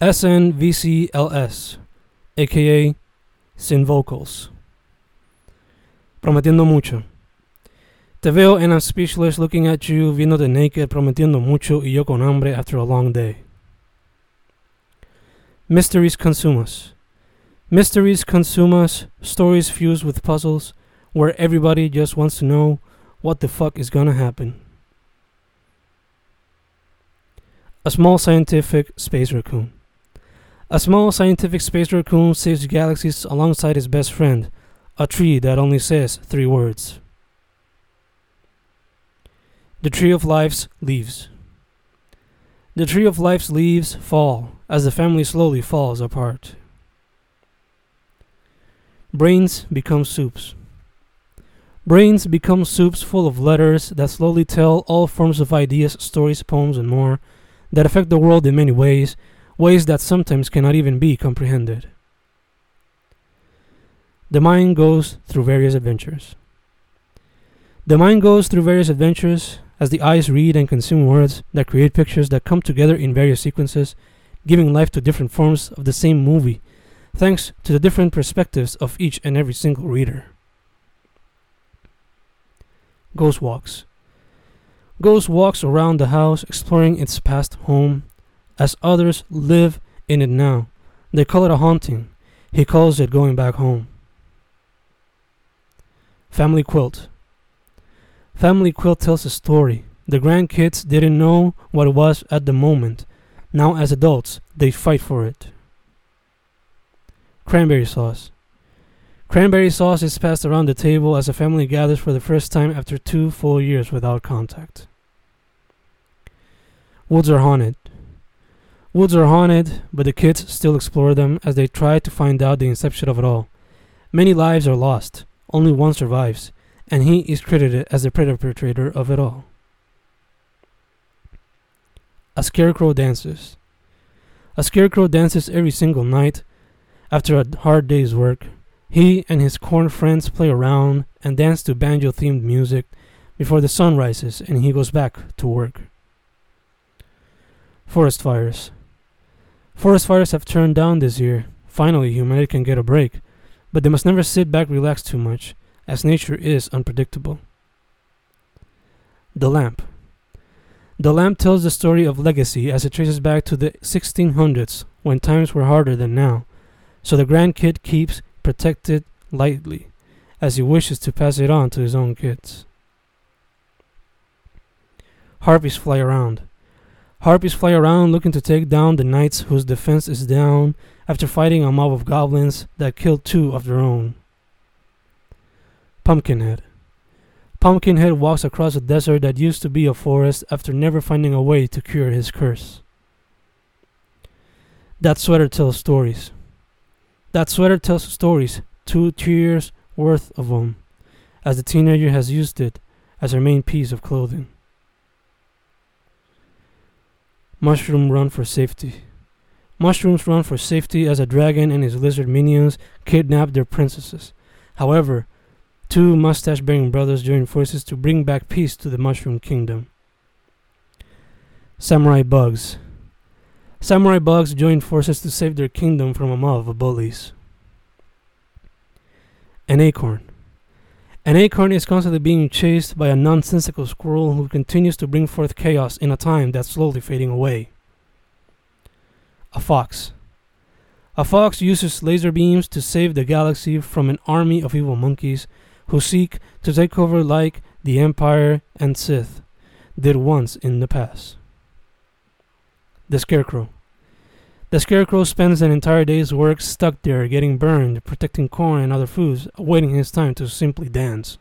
SNVCLS, aka Sin Vocals. Prometiendo mucho. Te veo and I'm speechless looking at you, viéndote naked, prometiendo mucho y yo con hambre after a long day. Mysteries consume us. Mysteries consume us, stories fused with puzzles, where everybody just wants to know what the fuck is gonna happen. A small scientific space raccoon. A small scientific space raccoon saves galaxies alongside his best friend, a tree that only says three words. The tree of life's leaves. The tree of life's leaves fall as the family slowly falls apart. Brains become soups. Brains become soups full of letters that slowly tell all forms of ideas, stories, poems, and more that affect the world in many ways, ways that sometimes cannot even be comprehended. The mind goes through various adventures. The mind goes through various adventures as the eyes read and consume words that create pictures that come together in various sequences, giving life to different forms of the same movie, thanks to the different perspectives of each and every single reader. Ghost walks. Ghost walks around the house, exploring its past home, as others live in it now. They call it a haunting. He calls it going back home. Family quilt. Family Quilt tells a story. The grandkids didn't know what it was at the moment. Now, as adults, they fight for it. Cranberry sauce. Cranberry sauce is passed around the table as a family gathers for the first time after two full years without contact. Woods are haunted. Woods are haunted, but the kids still explore them as they try to find out the inception of it all. Many lives are lost, only one survives, and he is credited as the perpetrator of it all. A scarecrow dances. A scarecrow dances every single night after a hard day's work. He and his corn friends play around and dance to banjo themed music before the sun rises and he goes back to work. Forest fires. Forest fires have turned down this year. Finally, humanity can get a break, but they must never sit back relaxed too much as nature is unpredictable. The Lamp The Lamp tells the story of legacy as it traces back to the 1600s when times were harder than now, so the grandkid keeps protected lightly as he wishes to pass it on to his own kids. Harpies fly around. Harpies fly around looking to take down the knights whose defense is down after fighting a mob of goblins that killed two of their own. Pumpkinhead. Pumpkinhead walks across a desert that used to be a forest after never finding a way to cure his curse. That sweater tells stories. That sweater tells stories, two years worth of them, as the teenager has used it as her main piece of clothing. Mushroom run for safety. Mushrooms run for safety as a dragon and his lizard minions kidnap their princesses. However, Two mustache bearing brothers join forces to bring back peace to the Mushroom Kingdom. Samurai Bugs. Samurai Bugs join forces to save their kingdom from a mob of bullies. An acorn. An acorn is constantly being chased by a nonsensical squirrel who continues to bring forth chaos in a time that's slowly fading away. A fox. A fox uses laser beams to save the galaxy from an army of evil monkeys who seek to take over like the Empire and Sith did once in the past. The Scarecrow. The Scarecrow spends an entire day's work stuck there, getting burned, protecting corn and other foods, awaiting his time to simply dance.